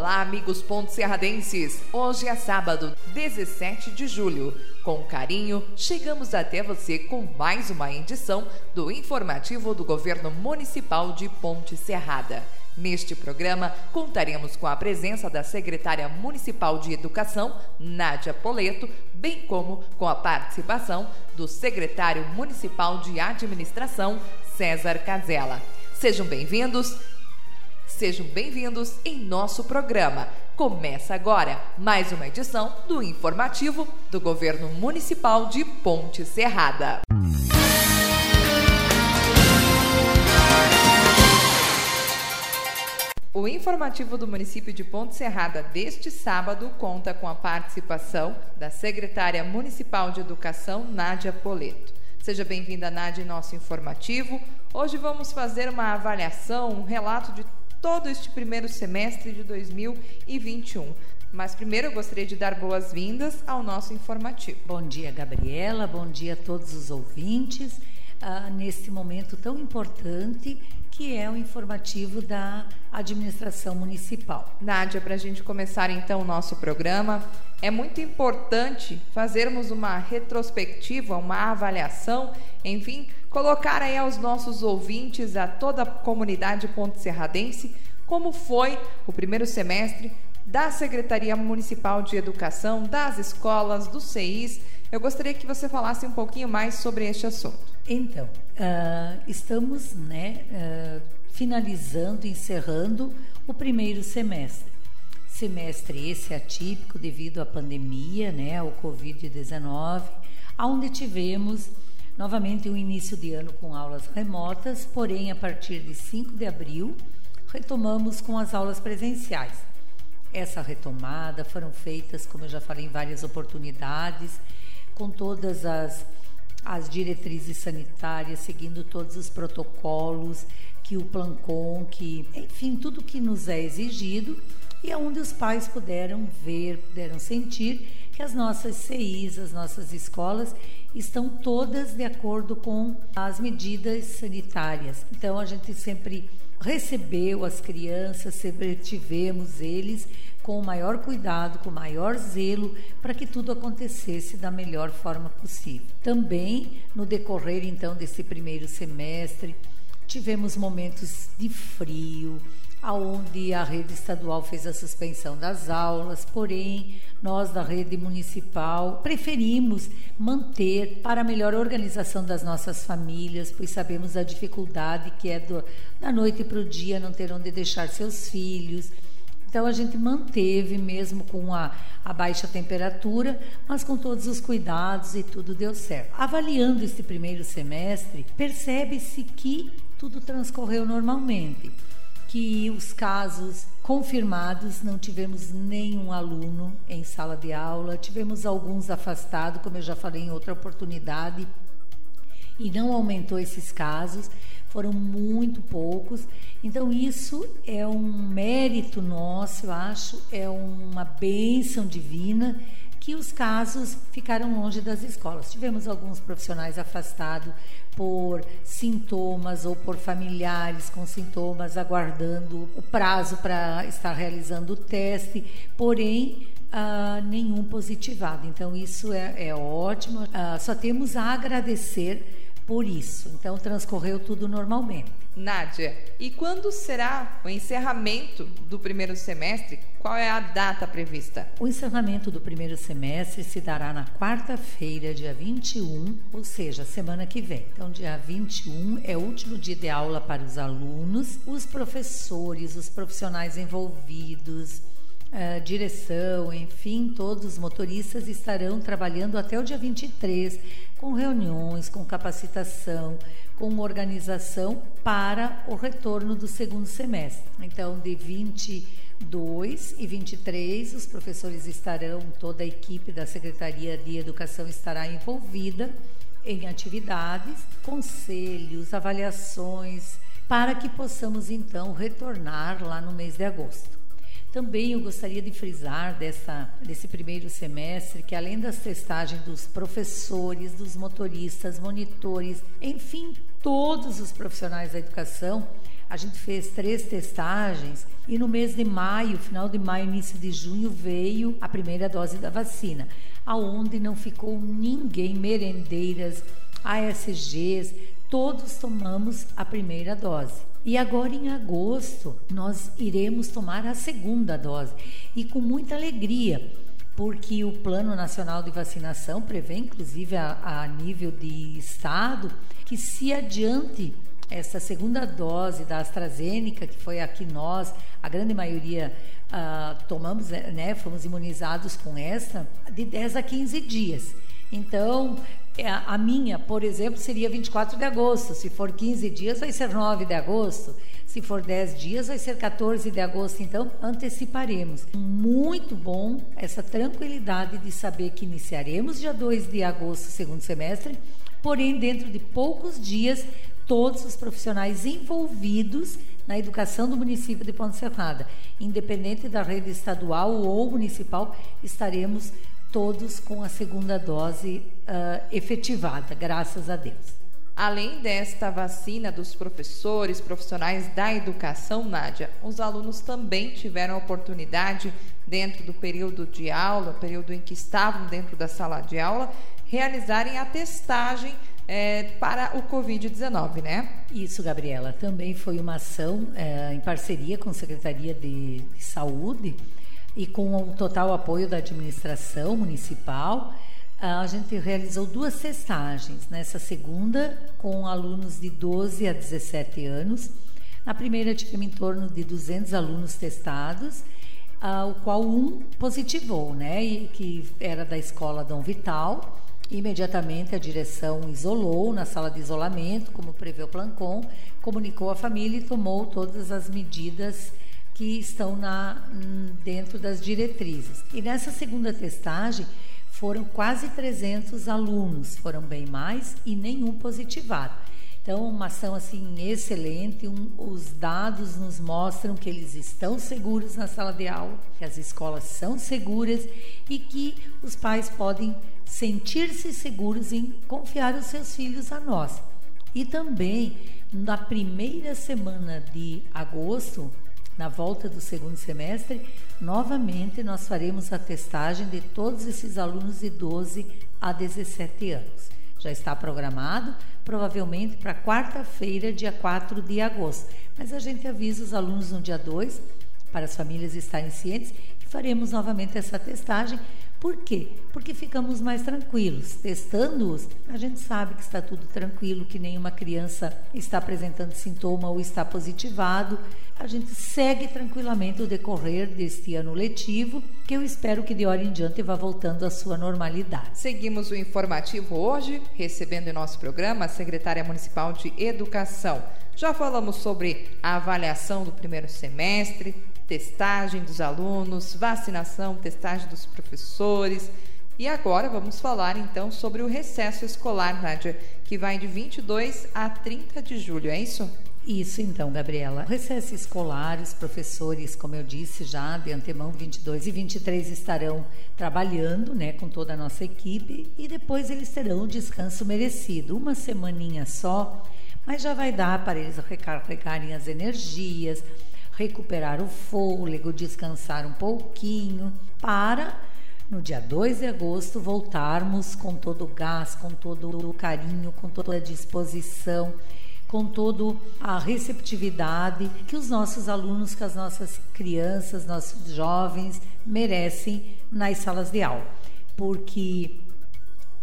Olá, amigos serradenses! Hoje é sábado, 17 de julho. Com carinho, chegamos até você com mais uma edição do informativo do Governo Municipal de Ponte Serrada. Neste programa, contaremos com a presença da secretária municipal de Educação, Nádia Poleto, bem como com a participação do secretário municipal de Administração, César Casella. Sejam bem-vindos Sejam bem-vindos em nosso programa. Começa agora mais uma edição do informativo do Governo Municipal de Ponte Serrada. O informativo do município de Ponte Serrada deste sábado conta com a participação da secretária municipal de Educação, Nádia Poleto. Seja bem-vinda, Nádia, em nosso informativo. Hoje vamos fazer uma avaliação, um relato de todo este primeiro semestre de 2021. Mas primeiro eu gostaria de dar boas-vindas ao nosso informativo. Bom dia, Gabriela. Bom dia a todos os ouvintes. Ah, neste momento tão importante que é o informativo da administração municipal. Nádia, para a gente começar então o nosso programa, é muito importante fazermos uma retrospectiva, uma avaliação, enfim, colocar aí aos nossos ouvintes, a toda a comunidade ponte serradense, como foi o primeiro semestre da Secretaria Municipal de Educação, das escolas, dos CIs. Eu gostaria que você falasse um pouquinho mais sobre este assunto. Então, uh, estamos né, uh, finalizando, encerrando o primeiro semestre. Semestre esse atípico devido à pandemia, né, ao Covid-19, onde tivemos novamente um início de ano com aulas remotas, porém a partir de 5 de abril retomamos com as aulas presenciais. Essa retomada foram feitas, como eu já falei, em várias oportunidades, com todas as, as diretrizes sanitárias, seguindo todos os protocolos que o Plancon, que, enfim, tudo que nos é exigido e onde os pais puderam ver, puderam sentir que as nossas CIs, as nossas escolas estão todas de acordo com as medidas sanitárias. Então a gente sempre recebeu as crianças, sempre tivemos eles com o maior cuidado, com o maior zelo, para que tudo acontecesse da melhor forma possível. Também no decorrer então desse primeiro semestre, tivemos momentos de frio, aonde a rede estadual fez a suspensão das aulas, porém nós da rede municipal preferimos manter para melhor organização das nossas famílias, pois sabemos a dificuldade que é do, da noite para o dia não ter onde deixar seus filhos. Então a gente manteve mesmo com a, a, baixa temperatura, mas com todos os cuidados e tudo deu certo. Avaliando este primeiro semestre, percebe-se que tudo transcorreu normalmente que os casos confirmados não tivemos nenhum aluno em sala de aula, tivemos alguns afastados, como eu já falei em outra oportunidade, e não aumentou esses casos, foram muito poucos. Então, isso é um mérito nosso, eu acho, é uma bênção divina que os casos ficaram longe das escolas. Tivemos alguns profissionais afastados por sintomas ou por familiares com sintomas aguardando o prazo para estar realizando o teste, porém uh, nenhum positivado. Então isso é, é ótimo. Uh, só temos a agradecer por isso. Então transcorreu tudo normalmente. Nádia, e quando será o encerramento do primeiro semestre? Qual é a data prevista? O encerramento do primeiro semestre se dará na quarta-feira, dia 21, ou seja, semana que vem. Então, dia 21 é o último dia de aula para os alunos, os professores, os profissionais envolvidos, Uh, direção, enfim, todos os motoristas estarão trabalhando até o dia 23 com reuniões, com capacitação, com organização para o retorno do segundo semestre. Então, de 22 e 23, os professores estarão, toda a equipe da Secretaria de Educação estará envolvida em atividades, conselhos, avaliações, para que possamos então retornar lá no mês de agosto. Também eu gostaria de frisar dessa, desse primeiro semestre que, além das testagens dos professores, dos motoristas, monitores, enfim, todos os profissionais da educação, a gente fez três testagens e no mês de maio, final de maio, início de junho, veio a primeira dose da vacina, aonde não ficou ninguém, merendeiras, ASGs, todos tomamos a primeira dose. E agora em agosto nós iremos tomar a segunda dose e com muita alegria, porque o Plano Nacional de Vacinação prevê, inclusive a, a nível de estado, que se adiante essa segunda dose da AstraZeneca, que foi a que nós, a grande maioria, uh, tomamos, né, fomos imunizados com essa, de 10 a 15 dias. Então, a minha, por exemplo, seria 24 de agosto. Se for 15 dias, vai ser 9 de agosto. Se for 10 dias, vai ser 14 de agosto. Então, anteciparemos. Muito bom essa tranquilidade de saber que iniciaremos dia 2 de agosto, segundo semestre, porém, dentro de poucos dias, todos os profissionais envolvidos na educação do município de Ponte Serrada, independente da rede estadual ou municipal, estaremos todos com a segunda dose uh, efetivada, graças a Deus. Além desta vacina dos professores, profissionais da educação, Nádia, os alunos também tiveram a oportunidade, dentro do período de aula, período em que estavam dentro da sala de aula, realizarem a testagem é, para o Covid-19, né? Isso, Gabriela. Também foi uma ação é, em parceria com a Secretaria de, de Saúde e com o total apoio da administração municipal, a gente realizou duas testagens. Nessa segunda, com alunos de 12 a 17 anos. Na primeira, tivemos em torno de 200 alunos testados, o qual um positivou, né? E que era da escola Dom Vital. Imediatamente a direção isolou na sala de isolamento, como prevê o Plancom, comunicou à família e tomou todas as medidas que estão na, dentro das diretrizes. E nessa segunda testagem foram quase 300 alunos, foram bem mais e nenhum positivado. Então, uma ação assim excelente. Um, os dados nos mostram que eles estão seguros na sala de aula, que as escolas são seguras e que os pais podem sentir-se seguros em confiar os seus filhos a nós. E também na primeira semana de agosto, na volta do segundo semestre, novamente nós faremos a testagem de todos esses alunos de 12 a 17 anos. Já está programado, provavelmente para quarta-feira, dia 4 de agosto. Mas a gente avisa os alunos no dia 2, para as famílias estarem cientes, que faremos novamente essa testagem por quê? Porque ficamos mais tranquilos. Testando-os, a gente sabe que está tudo tranquilo, que nenhuma criança está apresentando sintoma ou está positivado. A gente segue tranquilamente o decorrer deste ano letivo, que eu espero que de hora em diante vá voltando à sua normalidade. Seguimos o informativo hoje, recebendo em nosso programa a secretária municipal de Educação. Já falamos sobre a avaliação do primeiro semestre, testagem dos alunos, vacinação, testagem dos professores. E agora vamos falar então sobre o recesso escolar, Nádia, que vai de 22 a 30 de julho, é isso? Isso então, Gabriela. Recesso escolar, os professores, como eu disse já de antemão, 22 e 23 estarão trabalhando, né, com toda a nossa equipe e depois eles terão o descanso merecido, uma semaninha só, mas já vai dar para eles recarregarem as energias, recuperar o fôlego, descansar um pouquinho, para no dia 2 de agosto voltarmos com todo o gás, com todo o carinho, com toda a disposição, com toda a receptividade que os nossos alunos, que as nossas crianças, nossos jovens merecem nas salas de aula. Porque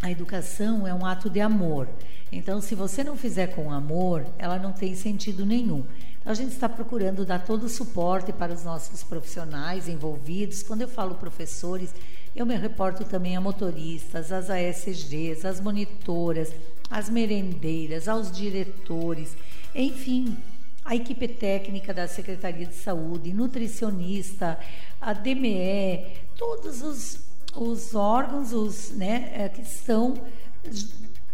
a educação é um ato de amor. Então, se você não fizer com amor, ela não tem sentido nenhum. A gente está procurando dar todo o suporte para os nossos profissionais envolvidos. Quando eu falo professores, eu me reporto também a motoristas, às ASGs, às monitoras, às merendeiras, aos diretores, enfim, a equipe técnica da Secretaria de Saúde, nutricionista, a DME, todos os, os órgãos os, né, é, que estão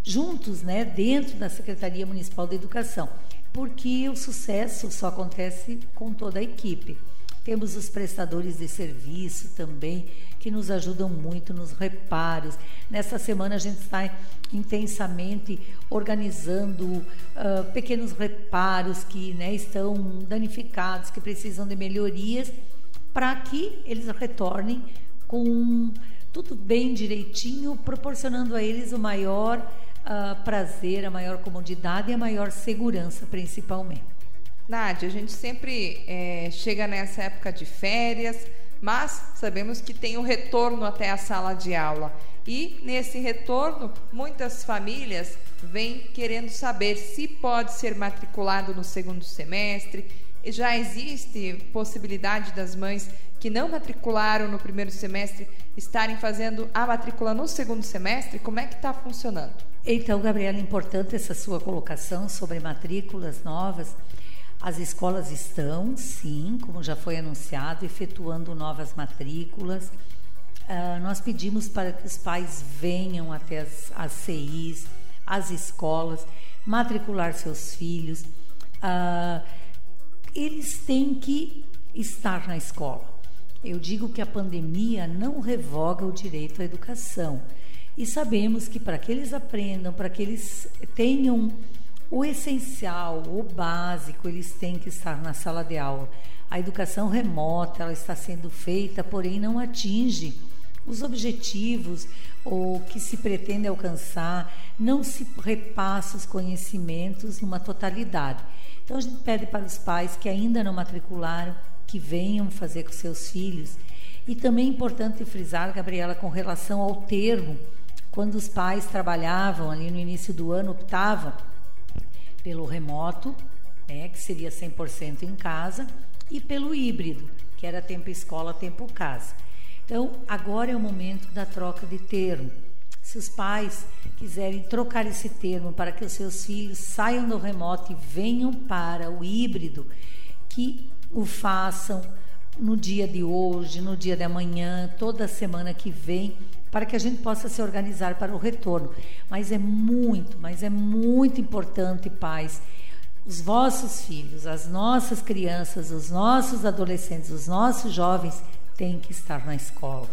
juntos né, dentro da Secretaria Municipal de Educação porque o sucesso só acontece com toda a equipe. Temos os prestadores de serviço também, que nos ajudam muito nos reparos. Nessa semana a gente está intensamente organizando uh, pequenos reparos que né, estão danificados, que precisam de melhorias, para que eles retornem com tudo bem direitinho, proporcionando a eles o maior uh, prazer, a maior comodidade e a maior segurança, principalmente. Nádia, a gente sempre é, chega nessa época de férias, mas sabemos que tem o retorno até a sala de aula. E nesse retorno, muitas famílias vêm querendo saber se pode ser matriculado no segundo semestre. Já existe possibilidade das mães que não matricularam no primeiro semestre estarem fazendo a matrícula no segundo semestre? Como é que está funcionando? Então, Gabriela, importante essa sua colocação sobre matrículas novas. As escolas estão, sim, como já foi anunciado, efetuando novas matrículas. Uh, nós pedimos para que os pais venham até as, as CIs, as escolas, matricular seus filhos. Uh, eles têm que estar na escola. Eu digo que a pandemia não revoga o direito à educação. E sabemos que para que eles aprendam, para que eles tenham o essencial, o básico, eles têm que estar na sala de aula. A educação remota, ela está sendo feita, porém não atinge os objetivos ou que se pretende alcançar, não se repassa os conhecimentos numa totalidade. Então a gente pede para os pais que ainda não matricularam que venham fazer com seus filhos. E também é importante frisar, Gabriela, com relação ao termo, quando os pais trabalhavam ali no início do ano, optavam pelo remoto, né, que seria 100% em casa, e pelo híbrido, que era tempo escola, tempo casa. Então, agora é o momento da troca de termo. Se os pais quiserem trocar esse termo para que os seus filhos saiam do remoto e venham para o híbrido, que o façam no dia de hoje, no dia de amanhã, toda semana que vem, para que a gente possa se organizar para o retorno. Mas é muito, mas é muito importante, pais, os vossos filhos, as nossas crianças, os nossos adolescentes, os nossos jovens têm que estar na escola.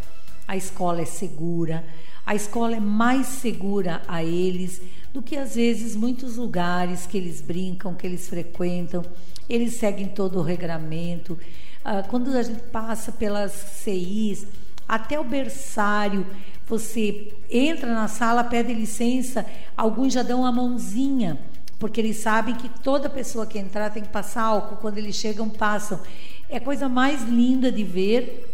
A escola é segura, a escola é mais segura a eles do que às vezes muitos lugares que eles brincam, que eles frequentam. Eles seguem todo o regramento. Ah, quando a gente passa pelas CIs, até o berçário, você entra na sala, pede licença, alguns já dão a mãozinha, porque eles sabem que toda pessoa que entrar tem que passar álcool, quando eles chegam, passam. É a coisa mais linda de ver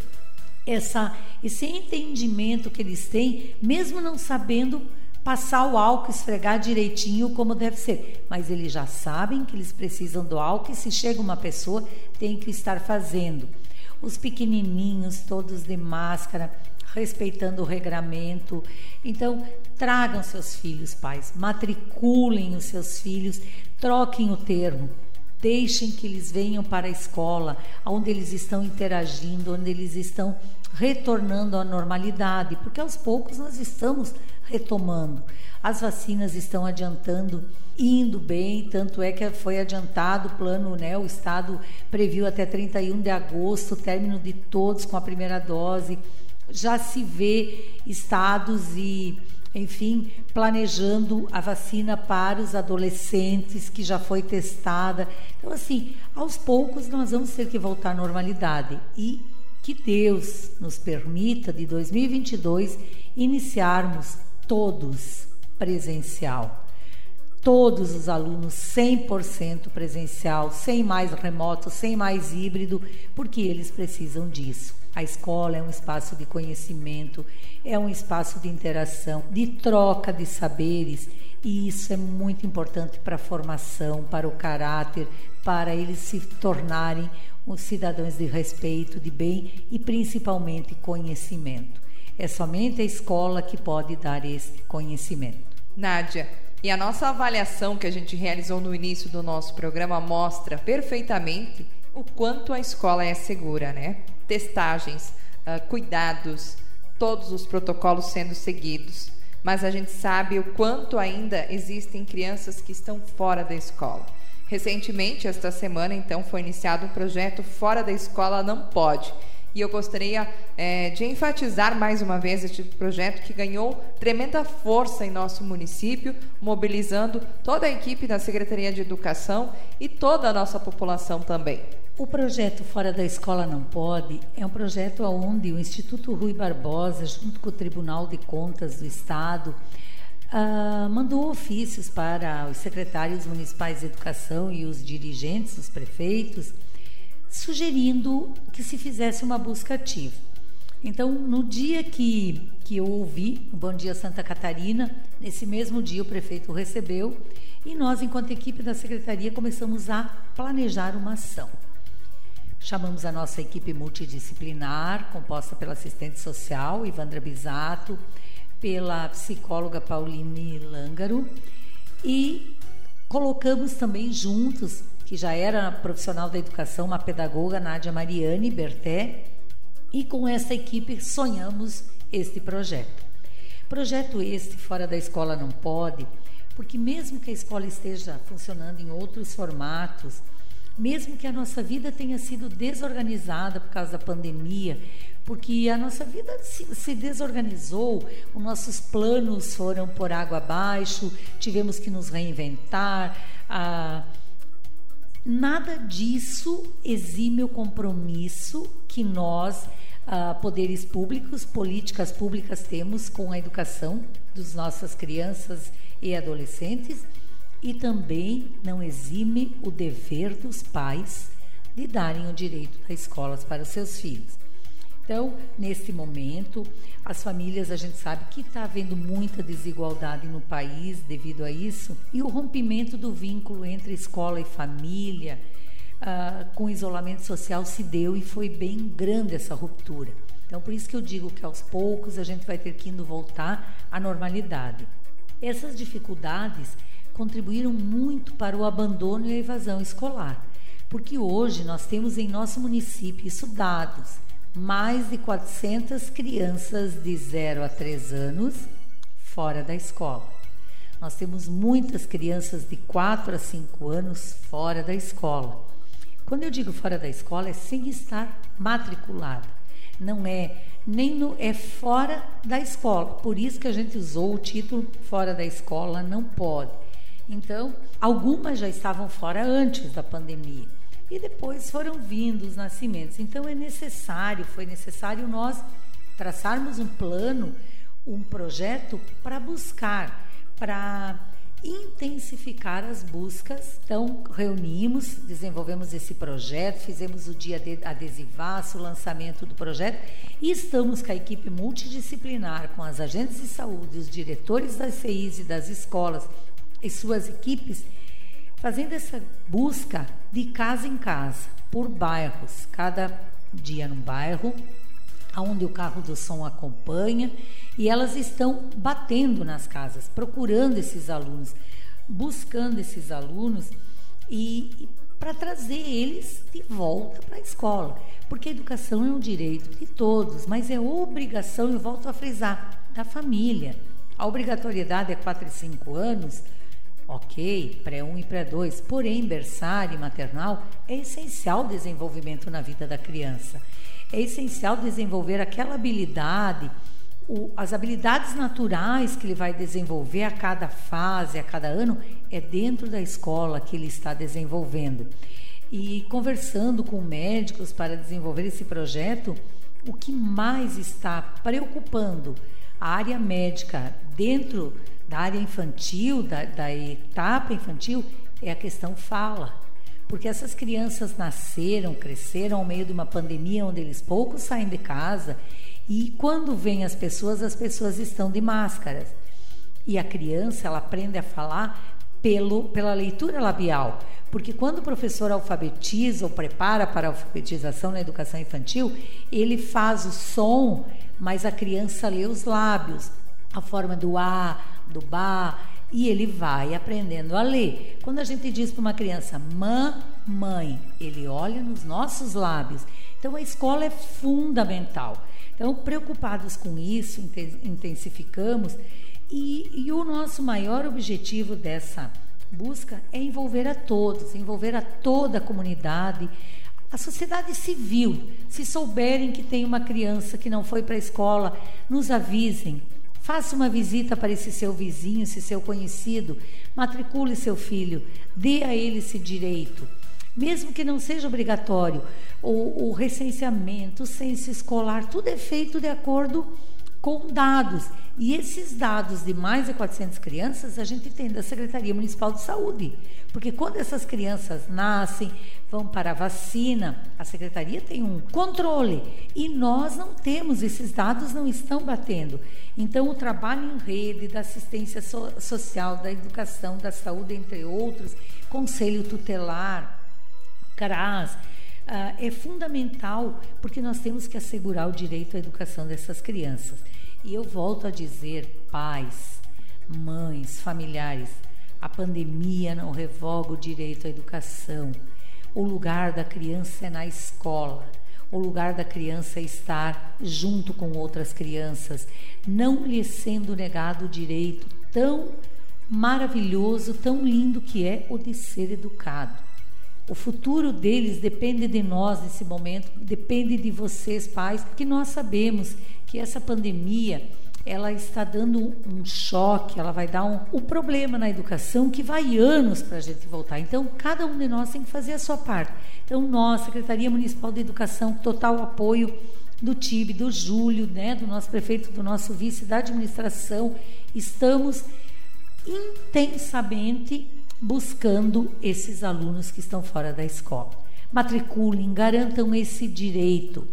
essa, esse entendimento que eles têm, mesmo não sabendo passar o álcool, esfregar direitinho como deve ser. Mas eles já sabem que eles precisam do álcool e se chega uma pessoa, tem que estar fazendo. Os pequenininhos, todos de máscara, respeitando o regramento. Então, tragam seus filhos, pais, matriculem os seus filhos, troquem o termo. Deixem que eles venham para a escola, onde eles estão interagindo, onde eles estão retornando à normalidade, porque aos poucos nós estamos retomando. As vacinas estão adiantando, indo bem, tanto é que foi adiantado o plano, né? O Estado previu até 31 de agosto o término de todos com a primeira dose. Já se vê estados e enfim, planejando a vacina para os adolescentes que já foi testada. Então, assim, aos poucos nós vamos ter que voltar à normalidade e que Deus nos permita de 2022 iniciarmos todos presencial. Todos os alunos 100% presencial, sem mais remoto, sem mais híbrido, porque eles precisam disso. A escola é um espaço de conhecimento, é um espaço de interação, de troca de saberes, e isso é muito importante para a formação, para o caráter, para eles se tornarem os cidadãos de respeito, de bem e principalmente conhecimento. É somente a escola que pode dar esse conhecimento. Nádia, e a nossa avaliação que a gente realizou no início do nosso programa mostra perfeitamente o quanto a escola é segura, né? Testagens, uh, cuidados, todos os protocolos sendo seguidos. Mas a gente sabe o quanto ainda existem crianças que estão fora da escola. Recentemente, esta semana, então, foi iniciado o projeto Fora da Escola Não Pode. E eu gostaria é, de enfatizar mais uma vez este projeto que ganhou tremenda força em nosso município, mobilizando toda a equipe da Secretaria de Educação e toda a nossa população também. O projeto Fora da Escola Não Pode é um projeto onde o Instituto Rui Barbosa, junto com o Tribunal de Contas do Estado, uh, mandou ofícios para os secretários municipais de educação e os dirigentes, os prefeitos, sugerindo que se fizesse uma busca ativa. Então, no dia que, que eu ouvi o Bom Dia Santa Catarina, nesse mesmo dia o prefeito recebeu e nós, enquanto equipe da secretaria, começamos a planejar uma ação. Chamamos a nossa equipe multidisciplinar, composta pela assistente social Ivandra Bisato, pela psicóloga Pauline Lângaro e colocamos também juntos, que já era profissional da educação, uma pedagoga, Nádia Mariane Berté, e com essa equipe sonhamos este projeto. Projeto este, Fora da Escola Não Pode, porque mesmo que a escola esteja funcionando em outros formatos, mesmo que a nossa vida tenha sido desorganizada por causa da pandemia, porque a nossa vida se, desorganizou, os nossos planos foram por água abaixo, tivemos que nos reinventar. Ah, nada disso exime o compromisso que nós, ah, poderes públicos, políticas públicas, temos com a educação das nossas crianças e adolescentes e também não exime o dever dos pais de darem o direito das escolas para os seus filhos. Então, nesse momento, as famílias, a gente sabe que está havendo muita desigualdade no país devido a isso, e o rompimento do vínculo entre escola e família, uh, com isolamento social, se deu e foi bem grande essa ruptura. Então, por isso que eu digo que aos poucos a gente vai ter que indo voltar à normalidade. Essas dificuldades contribuíram muito para o abandono e a evasão escolar, porque hoje nós temos em nosso município isso dados, mais de 400 crianças de 0 a 3 anos fora da escola. Nós temos muitas crianças de 4 a 5 anos fora da escola. Quando eu digo fora da escola, é sem estar matriculada. Não é nem no é fora da escola. Por isso que a gente usou o título fora da escola não pode. Então, algumas já estavam fora antes da pandemia e depois foram vindo os nascimentos. Então, é necessário, foi necessário nós traçarmos um plano, um projeto para buscar, para intensificar as buscas. Então, reunimos, desenvolvemos esse projeto, fizemos o dia de adesivaço, o lançamento do projeto e estamos com a equipe multidisciplinar, com as agentes de saúde, os diretores das CIs e das escolas e suas equipes fazendo essa busca de casa em casa, por bairros, cada dia num bairro, onde o carro do som acompanha, e elas estão batendo nas casas, procurando esses alunos, buscando esses alunos e, e para trazer eles de volta para a escola, porque a educação é um direito de todos, mas é obrigação, eu volto a frisar, da família. A obrigatoriedade é 4 e 5 anos, Ok, pré-1 e pré-2, porém, berçário e maternal é essencial o desenvolvimento na vida da criança. É essencial desenvolver aquela habilidade, o, as habilidades naturais que ele vai desenvolver a cada fase, a cada ano, é dentro da escola que ele está desenvolvendo. E conversando com médicos para desenvolver esse projeto, o que mais está preocupando a área médica dentro da área infantil, da, da etapa infantil, é a questão fala. Porque essas crianças nasceram, cresceram ao meio de uma pandemia onde eles poucos saem de casa e quando vêm as pessoas, as pessoas estão de máscaras. E a criança, ela aprende a falar pelo, pela leitura labial. Porque quando o professor alfabetiza ou prepara para a alfabetização na educação infantil, ele faz o som, mas a criança lê os lábios, a forma do A, do Bá, e ele vai aprendendo a ler. Quando a gente diz para uma criança, mamãe, ele olha nos nossos lábios. Então a escola é fundamental. Então, preocupados com isso, intensificamos. E, e o nosso maior objetivo dessa busca é envolver a todos, envolver a toda a comunidade, a sociedade civil. Se souberem que tem uma criança que não foi para a escola, nos avisem. Faça uma visita para esse seu vizinho, esse seu conhecido, matricule seu filho, dê a ele esse direito. Mesmo que não seja obrigatório, o, o recenseamento, o censo escolar, tudo é feito de acordo com dados. E esses dados de mais de 400 crianças a gente tem da Secretaria Municipal de Saúde. Porque quando essas crianças nascem, vão para a vacina, a secretaria tem um controle e nós não temos, esses dados não estão batendo. Então, o trabalho em rede da assistência so social, da educação, da saúde, entre outros, conselho tutelar, CRAS, uh, é fundamental porque nós temos que assegurar o direito à educação dessas crianças. E eu volto a dizer, pais, mães, familiares, a pandemia não revoga o direito à educação. O lugar da criança é na escola. O lugar da criança é estar junto com outras crianças, não lhe sendo negado o direito tão maravilhoso, tão lindo que é o de ser educado. O futuro deles depende de nós nesse momento, depende de vocês, pais, porque nós sabemos que essa pandemia ela está dando um choque, ela vai dar um, um problema na educação que vai anos para a gente voltar. Então, cada um de nós tem que fazer a sua parte. Então, nós, Secretaria Municipal de Educação, total apoio do TIB, do Júlio, né, do nosso prefeito, do nosso vice, da administração, estamos intensamente buscando esses alunos que estão fora da escola. Matriculem, garantam esse direito.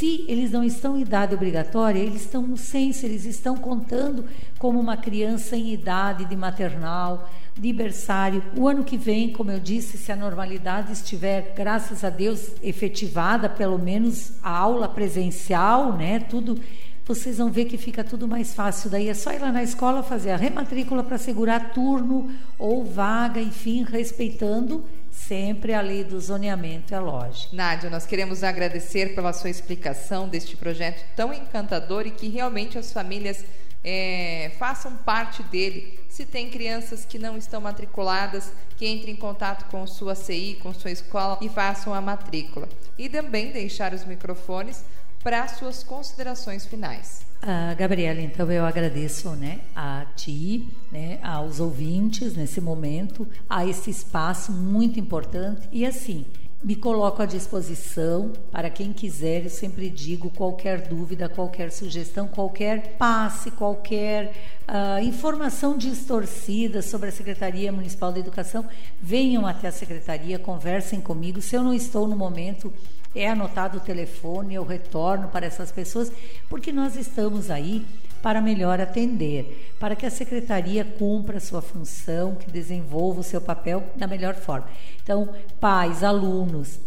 Se eles não estão em idade obrigatória, eles estão no censo, eles estão contando como uma criança em idade de maternal, de berçário. O ano que vem, como eu disse, se a normalidade estiver, graças a Deus, efetivada, pelo menos a aula presencial, né, tudo vocês vão ver que fica tudo mais fácil. Daí é só ir lá na escola fazer a rematrícula para segurar turno ou vaga, enfim, respeitando sempre a lei do zoneamento, é lógico. Nádia, nós queremos agradecer pela sua explicação deste projeto tão encantador e que realmente as famílias é, façam parte dele. Se tem crianças que não estão matriculadas, que entrem em contato com sua CI, com sua escola e façam a matrícula. E também deixar os microfones para suas considerações finais. Ah, Gabriela, então eu agradeço né, a ti, né, aos ouvintes nesse momento, a esse espaço muito importante. E assim, me coloco à disposição para quem quiser, eu sempre digo, qualquer dúvida, qualquer sugestão, qualquer passe, qualquer uh, informação distorcida sobre a Secretaria Municipal de Educação, venham até a Secretaria, conversem comigo. Se eu não estou no momento é anotado o telefone, eu retorno para essas pessoas, porque nós estamos aí para melhor atender, para que a secretaria cumpra a sua função, que desenvolva o seu papel da melhor forma. Então, pais, alunos,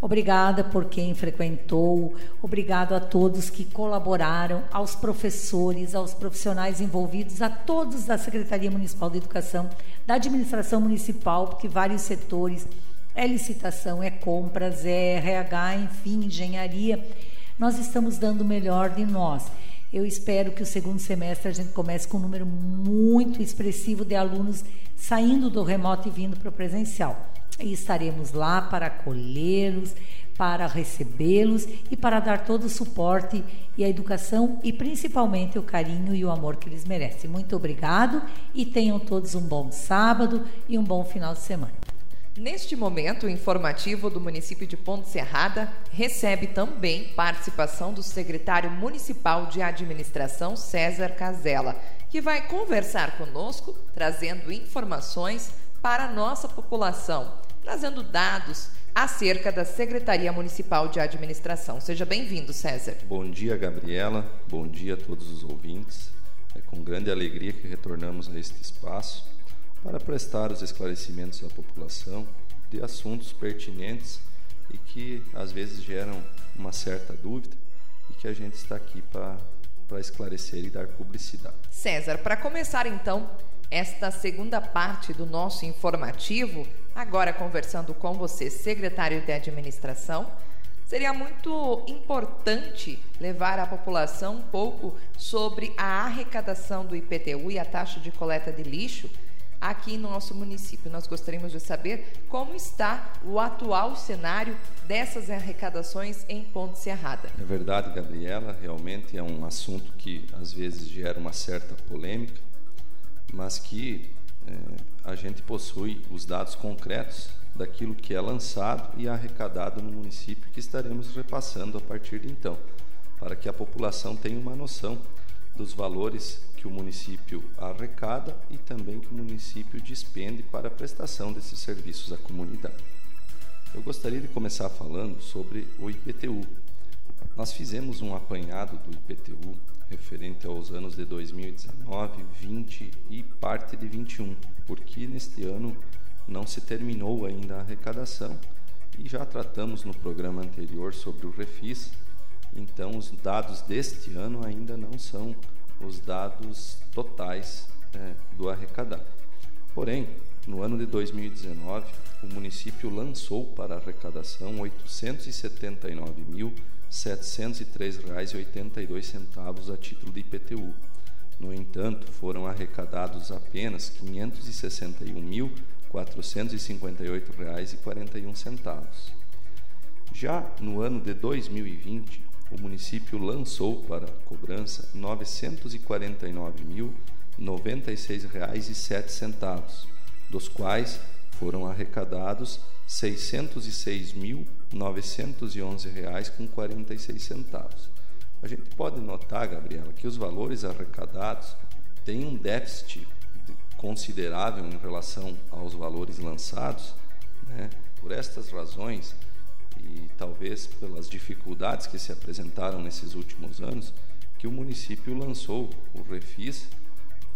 obrigada por quem frequentou, obrigado a todos que colaboraram, aos professores, aos profissionais envolvidos, a todos da Secretaria Municipal de Educação, da administração municipal, porque vários setores é licitação, é compras, é RH, enfim, engenharia. Nós estamos dando o melhor de nós. Eu espero que o segundo semestre a gente comece com um número muito expressivo de alunos saindo do remoto e vindo para o presencial. E estaremos lá para acolhê-los, para recebê-los e para dar todo o suporte e a educação e principalmente o carinho e o amor que eles merecem. Muito obrigado e tenham todos um bom sábado e um bom final de semana. Neste momento, o informativo do município de Ponte Serrada recebe também participação do secretário municipal de administração, César Casella, que vai conversar conosco, trazendo informações para a nossa população, trazendo dados acerca da Secretaria Municipal de Administração. Seja bem-vindo, César. Bom dia, Gabriela. Bom dia a todos os ouvintes. É com grande alegria que retornamos a este espaço para prestar os esclarecimentos à população de assuntos pertinentes e que às vezes geram uma certa dúvida e que a gente está aqui para esclarecer e dar publicidade. César, para começar então esta segunda parte do nosso informativo, agora conversando com você, secretário de administração, seria muito importante levar à população um pouco sobre a arrecadação do IPTU e a taxa de coleta de lixo aqui no nosso município. Nós gostaríamos de saber como está o atual cenário dessas arrecadações em Ponte Serrada. É verdade, Gabriela, realmente é um assunto que às vezes gera uma certa polêmica, mas que é, a gente possui os dados concretos daquilo que é lançado e arrecadado no município que estaremos repassando a partir de então, para que a população tenha uma noção dos valores que o município arrecada e também que o município despende para a prestação desses serviços à comunidade. Eu gostaria de começar falando sobre o IPTU. Nós fizemos um apanhado do IPTU referente aos anos de 2019, 20 e parte de 21, porque neste ano não se terminou ainda a arrecadação e já tratamos no programa anterior sobre o refis, então os dados deste ano ainda não são os dados totais é, do arrecadado. Porém, no ano de 2019, o município lançou para arrecadação R$ 869.703,82 a título de IPTU. No entanto, foram arrecadados apenas R$ 561.458,41. Já no ano de 2020, o município lançou para cobrança R$ 949.096,07, dos quais foram arrecadados R$ 606.911,46. A gente pode notar, Gabriela, que os valores arrecadados têm um déficit considerável em relação aos valores lançados. Né? Por estas razões, e talvez pelas dificuldades que se apresentaram nesses últimos anos, que o município lançou o Refis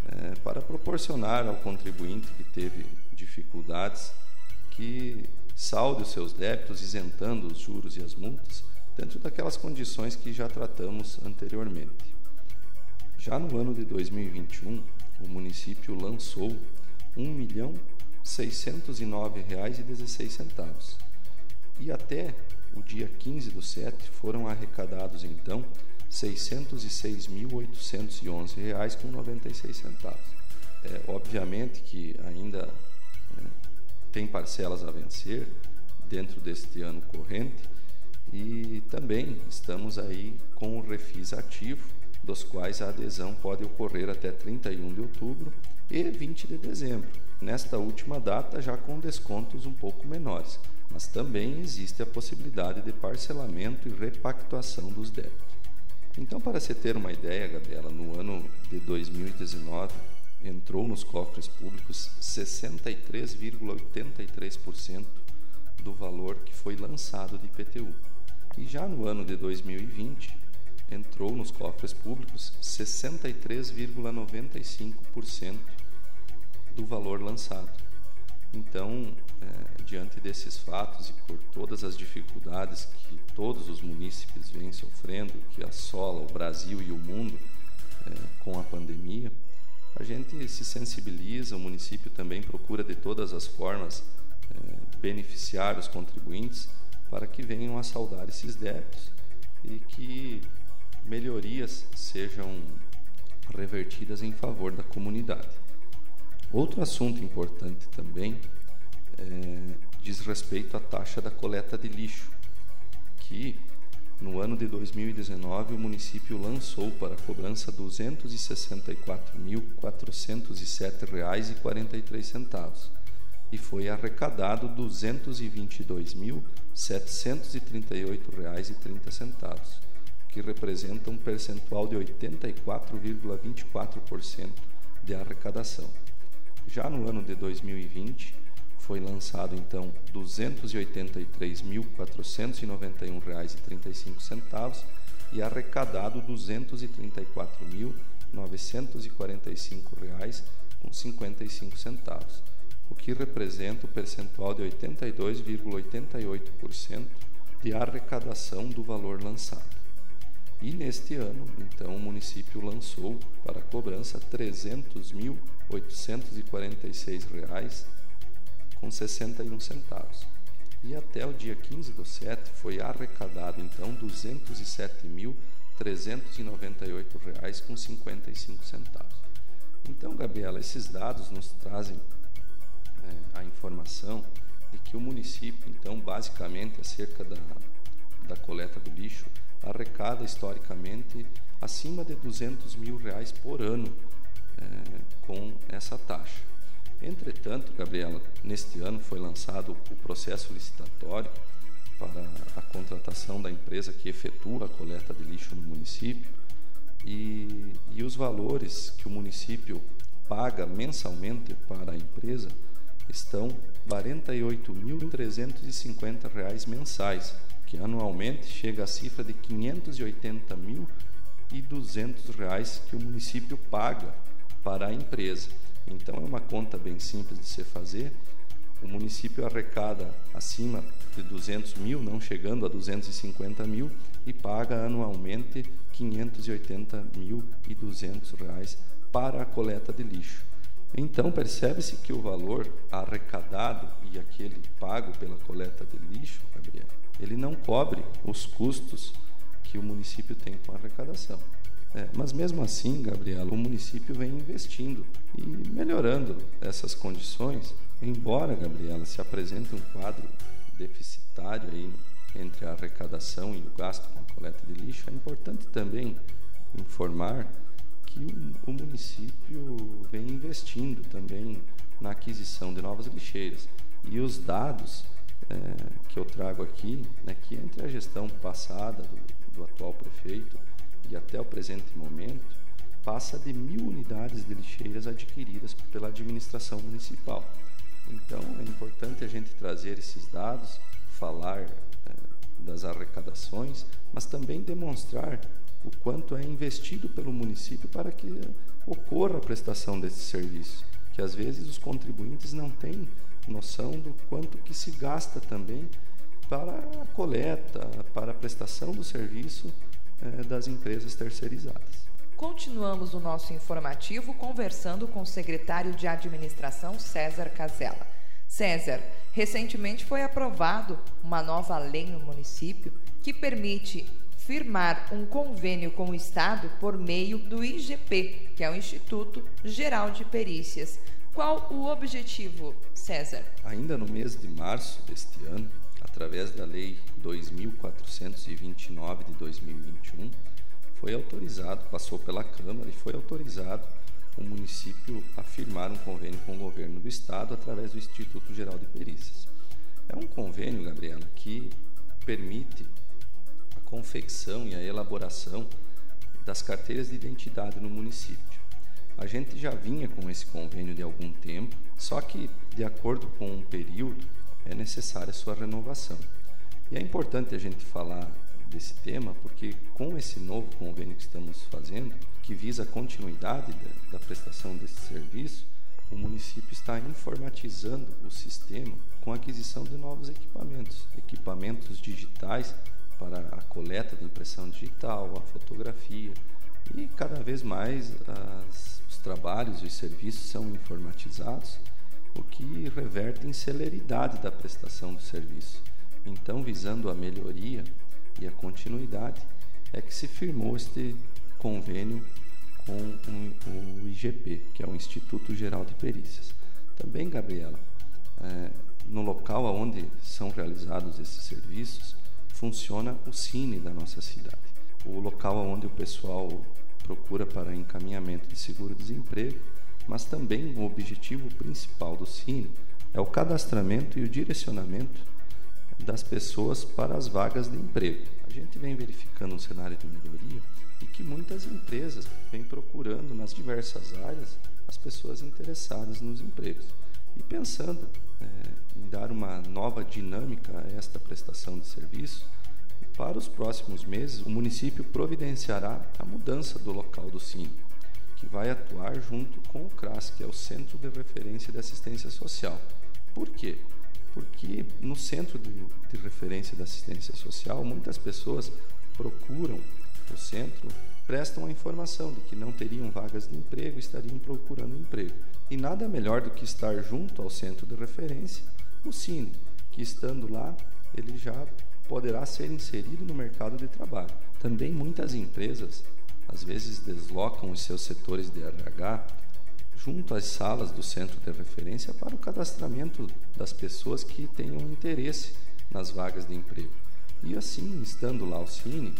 é, para proporcionar ao contribuinte que teve dificuldades que salde os seus débitos, isentando os juros e as multas, dentro daquelas condições que já tratamos anteriormente. Já no ano de 2021, o município lançou R$ 1.609,16 e até o dia 15 do 7 foram arrecadados então R$ 606.811,96. É, obviamente que ainda é, tem parcelas a vencer dentro deste ano corrente e também estamos aí com o refis ativo, dos quais a adesão pode ocorrer até 31 de outubro e 20 de dezembro. Nesta última data já com descontos um pouco menores mas também existe a possibilidade de parcelamento e repactuação dos débitos. Então, para se ter uma ideia, Gabriela, no ano de 2019 entrou nos cofres públicos 63,83% do valor que foi lançado de IPTU. E já no ano de 2020 entrou nos cofres públicos 63,95% do valor lançado. Então, é, diante desses fatos e por todas as dificuldades que todos os munícipes vêm sofrendo, que assola o Brasil e o mundo é, com a pandemia, a gente se sensibiliza, o município também procura de todas as formas é, beneficiar os contribuintes para que venham a saldar esses débitos e que melhorias sejam revertidas em favor da comunidade. Outro assunto importante também é, diz respeito à taxa da coleta de lixo, que no ano de 2019 o município lançou para a cobrança R$ 264.407,43 e foi arrecadado R$ 222.738,30, que representa um percentual de 84,24% de arrecadação. Já no ano de 2020, foi lançado então R$ 283.491,35 e arrecadado R$ 234.945,55, o que representa o percentual de 82,88% de arrecadação do valor lançado. E neste ano, então, o município lançou para cobrança R$ 300.846 com 61 centavos. E até o dia 15 do 7 foi arrecadado então R$ 207.398,55 centavos. Então, Gabriela, esses dados nos trazem é, a informação de que o município, então, basicamente, acerca da, da coleta do lixo, arrecada historicamente acima de 200 mil reais por ano é, com essa taxa. Entretanto, Gabriela, neste ano foi lançado o processo licitatório para a contratação da empresa que efetua a coleta de lixo no município e, e os valores que o município paga mensalmente para a empresa estão R$ 48.350 mensais, que anualmente chega à cifra de R$ 580.200 que o município paga para a empresa. Então é uma conta bem simples de se fazer. O município arrecada acima de 200 mil, não chegando a 250 mil, e paga anualmente 580.200 reais para a coleta de lixo. Então percebe-se que o valor arrecadado e aquele pago pela coleta de lixo, Gabriel, ele não cobre os custos que o município tem com a arrecadação. É, mas mesmo assim, Gabriela, o município vem investindo e melhorando essas condições, embora, Gabriela, se apresente um quadro deficitário aí entre a arrecadação e o gasto com a coleta de lixo, é importante também informar que o, o município vem investindo também na aquisição de novas lixeiras. E os dados é, que eu trago aqui, né, que entre a gestão passada do, do atual prefeito e até o presente momento, passa de mil unidades de lixeiras adquiridas pela administração municipal. Então é importante a gente trazer esses dados, falar é, das arrecadações, mas também demonstrar o quanto é investido pelo município para que ocorra a prestação desse serviço, que às vezes os contribuintes não têm noção do quanto que se gasta também para a coleta, para a prestação do serviço é, das empresas terceirizadas. Continuamos o nosso informativo conversando com o secretário de Administração César Casella. César, recentemente foi aprovado uma nova lei no município que permite firmar um convênio com o Estado por meio do IGP, que é o Instituto Geral de Perícias. Qual o objetivo, César? Ainda no mês de março deste ano, através da Lei 2429 de 2021, foi autorizado, passou pela Câmara e foi autorizado o município a firmar um convênio com o governo do estado através do Instituto Geral de Perícias. É um convênio, Gabriela, que permite a confecção e a elaboração das carteiras de identidade no município. A gente já vinha com esse convênio de algum tempo, só que, de acordo com um período, é necessária a sua renovação. E é importante a gente falar desse tema porque, com esse novo convênio que estamos fazendo, que visa a continuidade da, da prestação desse serviço, o município está informatizando o sistema com a aquisição de novos equipamentos, equipamentos digitais para a coleta de impressão digital, a fotografia e cada vez mais as, os trabalhos e os serviços são informatizados o que reverte em celeridade da prestação do serviço. Então, visando a melhoria e a continuidade, é que se firmou este convênio com o IGP, que é o Instituto Geral de Perícias. Também, Gabriela, é, no local onde são realizados esses serviços, funciona o Cine da nossa cidade. O local onde o pessoal procura para encaminhamento de seguro-desemprego mas também o objetivo principal do Cine é o cadastramento e o direcionamento das pessoas para as vagas de emprego. A gente vem verificando um cenário de melhoria e que muitas empresas vêm procurando nas diversas áreas as pessoas interessadas nos empregos. E pensando é, em dar uma nova dinâmica a esta prestação de serviço, para os próximos meses o município providenciará a mudança do local do Cine que vai atuar junto com o CRAS, que é o Centro de Referência de Assistência Social. Por quê? Porque no Centro de, de Referência de Assistência Social, muitas pessoas procuram o centro, prestam a informação de que não teriam vagas de emprego, estariam procurando emprego. E nada melhor do que estar junto ao centro de referência, o Cine, que estando lá, ele já poderá ser inserido no mercado de trabalho. Também muitas empresas às vezes deslocam os seus setores de RH junto às salas do centro de referência para o cadastramento das pessoas que tenham interesse nas vagas de emprego. E assim, estando lá o Cine,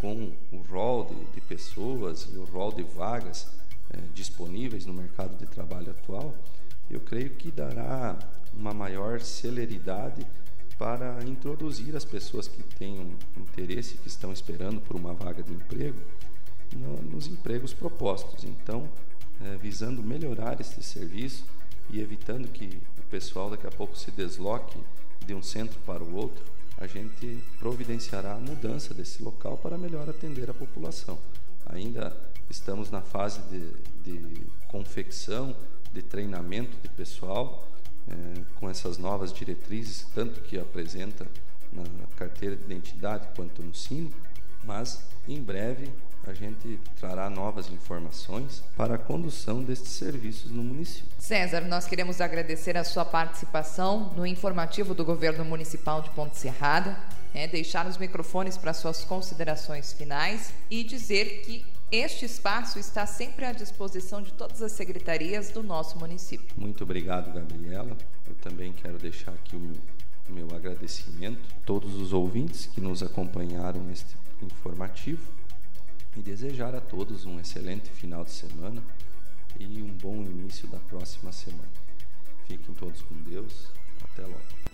com o rol de, de pessoas e o rol de vagas é, disponíveis no mercado de trabalho atual, eu creio que dará uma maior celeridade para introduzir as pessoas que tenham interesse, que estão esperando por uma vaga de emprego, no, nos empregos propostos. Então, é, visando melhorar esse serviço e evitando que o pessoal daqui a pouco se desloque de um centro para o outro, a gente providenciará a mudança desse local para melhor atender a população. Ainda estamos na fase de, de confecção, de treinamento de pessoal, é, com essas novas diretrizes, tanto que apresenta na carteira de identidade quanto no Cine, mas em breve a gente trará novas informações para a condução destes serviços no município. César, nós queremos agradecer a sua participação no informativo do Governo Municipal de Ponte Serrada, é, deixar os microfones para suas considerações finais e dizer que este espaço está sempre à disposição de todas as secretarias do nosso município. Muito obrigado, Gabriela. Eu também quero deixar aqui o meu, o meu agradecimento a todos os ouvintes que nos acompanharam neste informativo e desejar a todos um excelente final de semana e um bom início da próxima semana. Fiquem todos com Deus. Até logo.